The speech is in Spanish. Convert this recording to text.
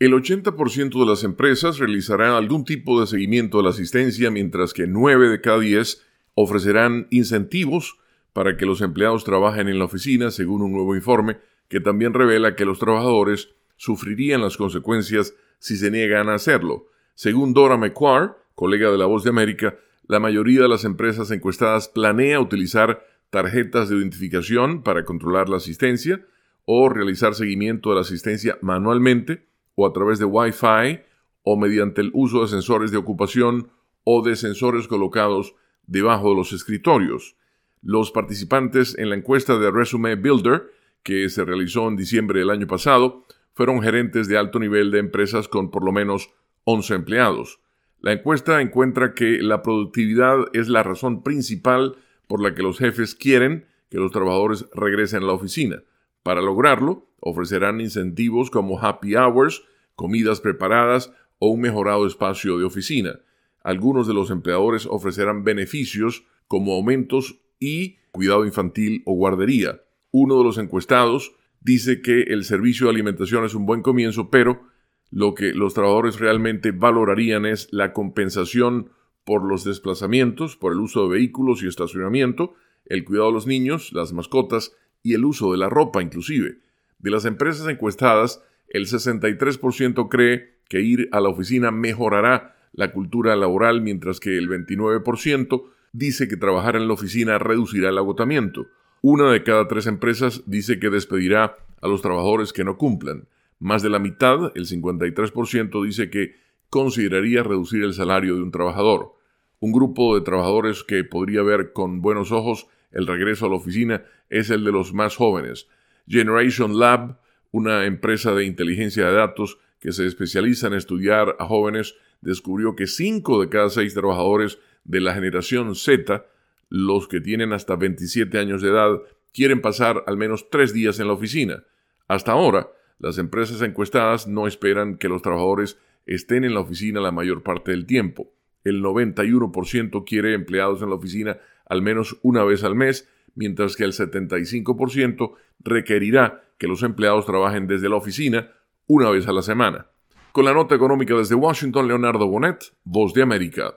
El 80% de las empresas realizarán algún tipo de seguimiento de la asistencia, mientras que 9 de cada 10 ofrecerán incentivos para que los empleados trabajen en la oficina, según un nuevo informe que también revela que los trabajadores sufrirían las consecuencias si se niegan a hacerlo. Según Dora McQuarr, colega de La Voz de América, la mayoría de las empresas encuestadas planea utilizar tarjetas de identificación para controlar la asistencia o realizar seguimiento de la asistencia manualmente o a través de Wi-Fi o mediante el uso de sensores de ocupación o de sensores colocados debajo de los escritorios. Los participantes en la encuesta de Resume Builder, que se realizó en diciembre del año pasado, fueron gerentes de alto nivel de empresas con por lo menos 11 empleados. La encuesta encuentra que la productividad es la razón principal por la que los jefes quieren que los trabajadores regresen a la oficina. Para lograrlo, ofrecerán incentivos como happy hours, comidas preparadas o un mejorado espacio de oficina. Algunos de los empleadores ofrecerán beneficios como aumentos y cuidado infantil o guardería. Uno de los encuestados dice que el servicio de alimentación es un buen comienzo, pero lo que los trabajadores realmente valorarían es la compensación por los desplazamientos, por el uso de vehículos y estacionamiento, el cuidado de los niños, las mascotas y el uso de la ropa inclusive. De las empresas encuestadas, el 63% cree que ir a la oficina mejorará la cultura laboral, mientras que el 29% dice que trabajar en la oficina reducirá el agotamiento. Una de cada tres empresas dice que despedirá a los trabajadores que no cumplan. Más de la mitad, el 53%, dice que consideraría reducir el salario de un trabajador. Un grupo de trabajadores que podría ver con buenos ojos el regreso a la oficina es el de los más jóvenes. Generation Lab, una empresa de inteligencia de datos que se especializa en estudiar a jóvenes, descubrió que 5 de cada 6 trabajadores de la generación Z, los que tienen hasta 27 años de edad, quieren pasar al menos 3 días en la oficina. Hasta ahora, las empresas encuestadas no esperan que los trabajadores estén en la oficina la mayor parte del tiempo. El 91% quiere empleados en la oficina al menos una vez al mes, mientras que el 75% requerirá que los empleados trabajen desde la oficina una vez a la semana. Con la nota económica desde Washington, Leonardo Bonet, Voz de América.